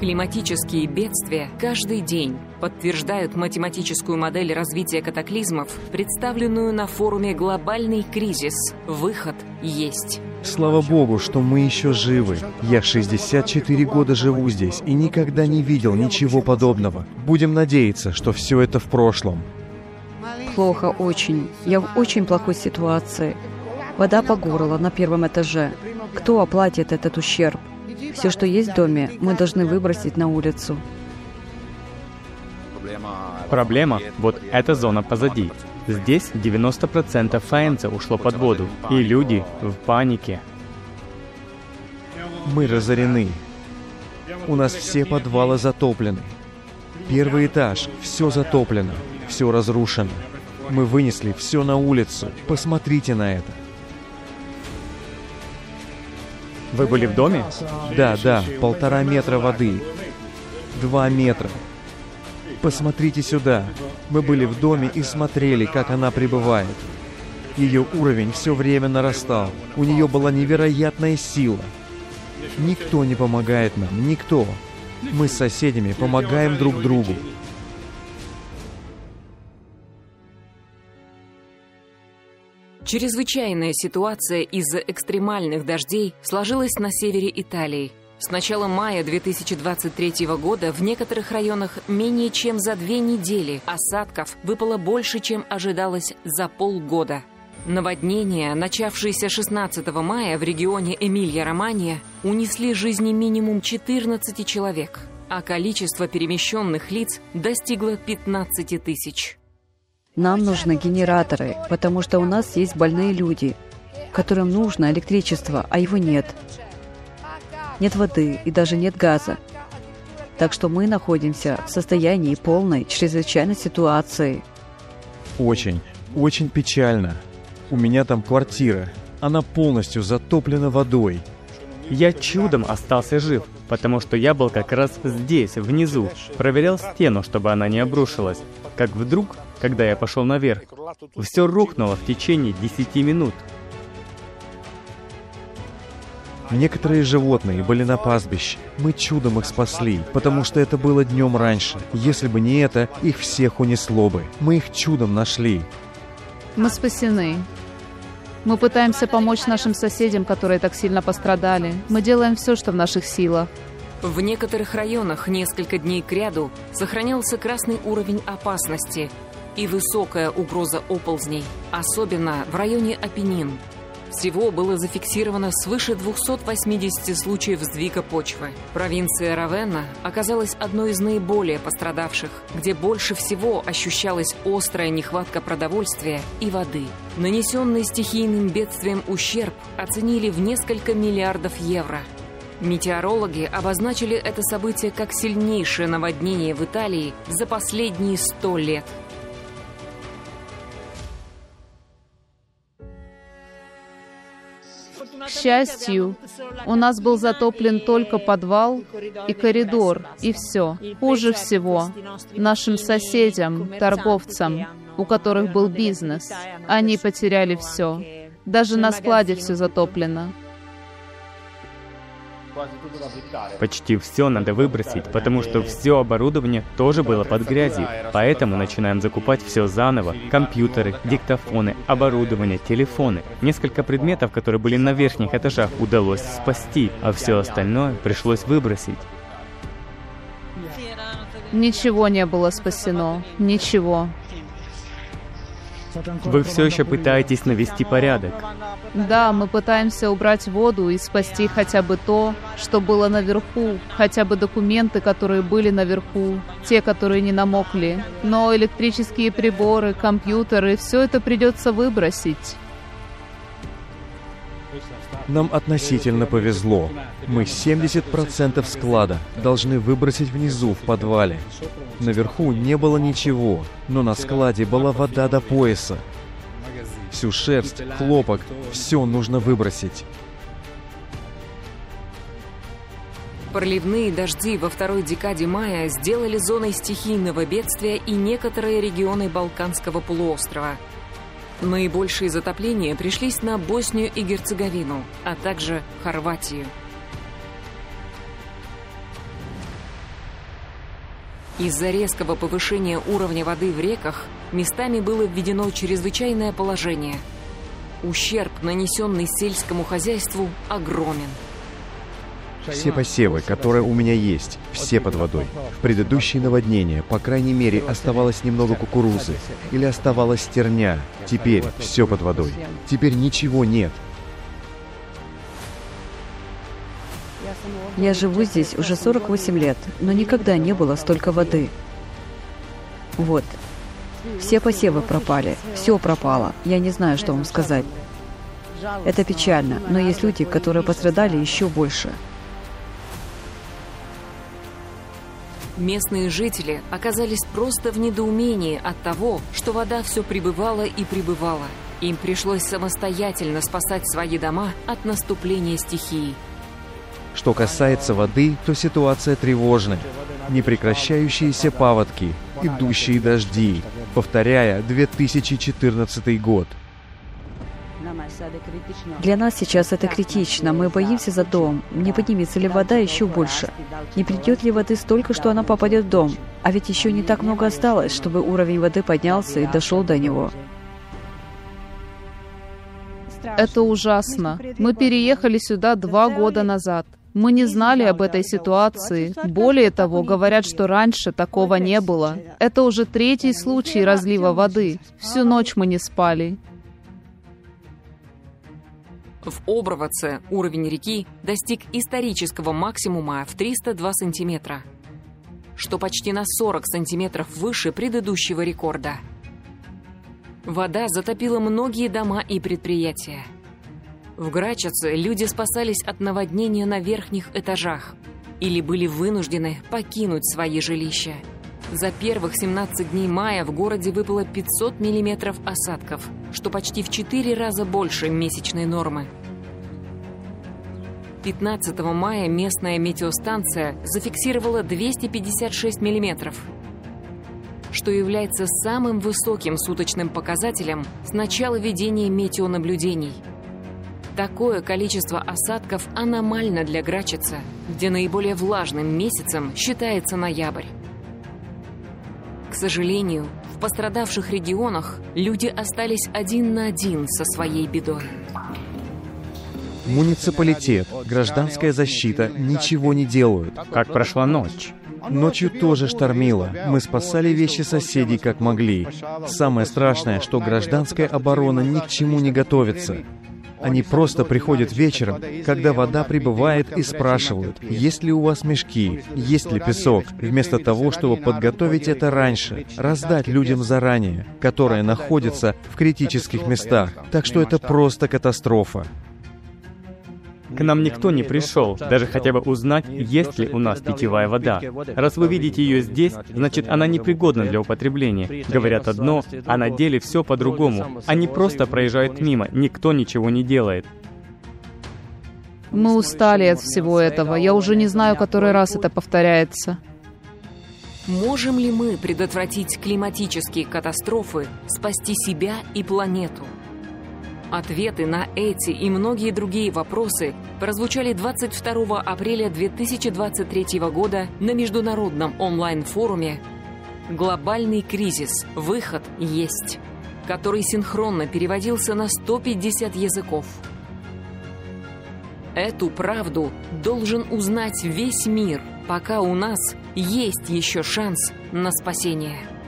Климатические бедствия каждый день подтверждают математическую модель развития катаклизмов, представленную на форуме «Глобальный кризис». Выход есть. Слава богу, что мы еще живы. Я 64 года живу здесь и никогда не видел ничего подобного. Будем надеяться, что все это в прошлом. Плохо очень. Я в очень плохой ситуации. Вода по горло на первом этаже. Кто оплатит этот ущерб? Все, что есть в доме, мы должны выбросить на улицу. Проблема – вот эта зона позади. Здесь 90% Фаенца ушло под воду, и люди в панике. Мы разорены. У нас все подвалы затоплены. Первый этаж, все затоплено, все разрушено. Мы вынесли все на улицу. Посмотрите на это. Вы были в доме? Да, да, полтора метра воды. Два метра. Посмотрите сюда. Мы были в доме и смотрели, как она прибывает. Ее уровень все время нарастал. У нее была невероятная сила. Никто не помогает нам, никто. Мы с соседями помогаем друг другу. Чрезвычайная ситуация из-за экстремальных дождей сложилась на севере Италии. С начала мая 2023 года в некоторых районах менее чем за две недели осадков выпало больше, чем ожидалось за полгода. Наводнения, начавшиеся 16 мая в регионе Эмилья-Романья, унесли жизни минимум 14 человек, а количество перемещенных лиц достигло 15 тысяч. Нам нужны генераторы, потому что у нас есть больные люди, которым нужно электричество, а его нет. Нет воды и даже нет газа. Так что мы находимся в состоянии полной чрезвычайной ситуации. Очень, очень печально. У меня там квартира. Она полностью затоплена водой. Я чудом остался жив, потому что я был как раз здесь, внизу, проверял стену, чтобы она не обрушилась. Как вдруг когда я пошел наверх, все рухнуло в течение 10 минут. Некоторые животные были на пастбище. Мы чудом их спасли, потому что это было днем раньше. Если бы не это, их всех унесло бы. Мы их чудом нашли. Мы спасены. Мы пытаемся помочь нашим соседям, которые так сильно пострадали. Мы делаем все, что в наших силах. В некоторых районах несколько дней кряду сохранялся красный уровень опасности – и высокая угроза оползней, особенно в районе Апеннин. Всего было зафиксировано свыше 280 случаев сдвига почвы. Провинция Равенна оказалась одной из наиболее пострадавших, где больше всего ощущалась острая нехватка продовольствия и воды. Нанесенный стихийным бедствием ущерб оценили в несколько миллиардов евро. Метеорологи обозначили это событие как сильнейшее наводнение в Италии за последние сто лет – счастью, у нас был затоплен только подвал и коридор, и все. Хуже всего нашим соседям, торговцам, у которых был бизнес. Они потеряли все. Даже на складе все затоплено. Почти все надо выбросить, потому что все оборудование тоже было под грязью. Поэтому начинаем закупать все заново. Компьютеры, диктофоны, оборудование, телефоны. Несколько предметов, которые были на верхних этажах, удалось спасти, а все остальное пришлось выбросить. Ничего не было спасено. Ничего. Вы все еще пытаетесь навести порядок. Да, мы пытаемся убрать воду и спасти хотя бы то, что было наверху, хотя бы документы, которые были наверху, те, которые не намокли. Но электрические приборы, компьютеры, все это придется выбросить. Нам относительно повезло. Мы 70% склада должны выбросить внизу, в подвале. Наверху не было ничего, но на складе была вода до пояса. Всю шерсть, хлопок, все нужно выбросить. Проливные дожди во второй декаде мая сделали зоной стихийного бедствия и некоторые регионы Балканского полуострова – Наибольшие затопления пришлись на Боснию и Герцеговину, а также Хорватию. Из-за резкого повышения уровня воды в реках местами было введено чрезвычайное положение. Ущерб, нанесенный сельскому хозяйству, огромен. Все посевы, которые у меня есть, все под водой. В предыдущие наводнения, по крайней мере, оставалось немного кукурузы. Или оставалась стерня. Теперь все под водой. Теперь ничего нет. Я живу здесь уже 48 лет, но никогда не было столько воды. Вот. Все посевы пропали. Все пропало. Я не знаю, что вам сказать. Это печально, но есть люди, которые пострадали еще больше. Местные жители оказались просто в недоумении от того, что вода все прибывала и прибывала. Им пришлось самостоятельно спасать свои дома от наступления стихии. Что касается воды, то ситуация тревожная. Непрекращающиеся паводки, идущие дожди. Повторяя, 2014 год. Для нас сейчас это критично. Мы боимся за дом. Не поднимется ли вода еще больше? Не придет ли воды столько, что она попадет в дом? А ведь еще не так много осталось, чтобы уровень воды поднялся и дошел до него. Это ужасно. Мы переехали сюда два года назад. Мы не знали об этой ситуации. Более того, говорят, что раньше такого не было. Это уже третий случай разлива воды. Всю ночь мы не спали. В Обровоце уровень реки достиг исторического максимума в 302 сантиметра, что почти на 40 сантиметров выше предыдущего рекорда. Вода затопила многие дома и предприятия. В Грачице люди спасались от наводнения на верхних этажах или были вынуждены покинуть свои жилища. За первых 17 дней мая в городе выпало 500 миллиметров осадков, что почти в 4 раза больше месячной нормы. 15 мая местная метеостанция зафиксировала 256 миллиметров, что является самым высоким суточным показателем с начала ведения метеонаблюдений. Такое количество осадков аномально для Грачица, где наиболее влажным месяцем считается ноябрь. К сожалению, в пострадавших регионах люди остались один на один со своей бедой. Муниципалитет, гражданская защита ничего не делают. Как прошла ночь? Ночью тоже штормило. Мы спасали вещи соседей как могли. Самое страшное, что гражданская оборона ни к чему не готовится. Они просто приходят вечером, когда вода прибывает, и спрашивают, есть ли у вас мешки, есть ли песок, вместо того, чтобы подготовить это раньше, раздать людям заранее, которые находятся в критических местах. Так что это просто катастрофа. К нам никто не пришел, даже хотя бы узнать, есть ли у нас питьевая вода. Раз вы видите ее здесь, значит она непригодна для употребления. Говорят одно, а на деле все по-другому. Они просто проезжают мимо, никто ничего не делает. Мы устали от всего этого. Я уже не знаю, который раз это повторяется. Можем ли мы предотвратить климатические катастрофы, спасти себя и планету? Ответы на эти и многие другие вопросы прозвучали 22 апреля 2023 года на международном онлайн-форуме «Глобальный кризис. Выход есть», который синхронно переводился на 150 языков. Эту правду должен узнать весь мир, пока у нас есть еще шанс на спасение.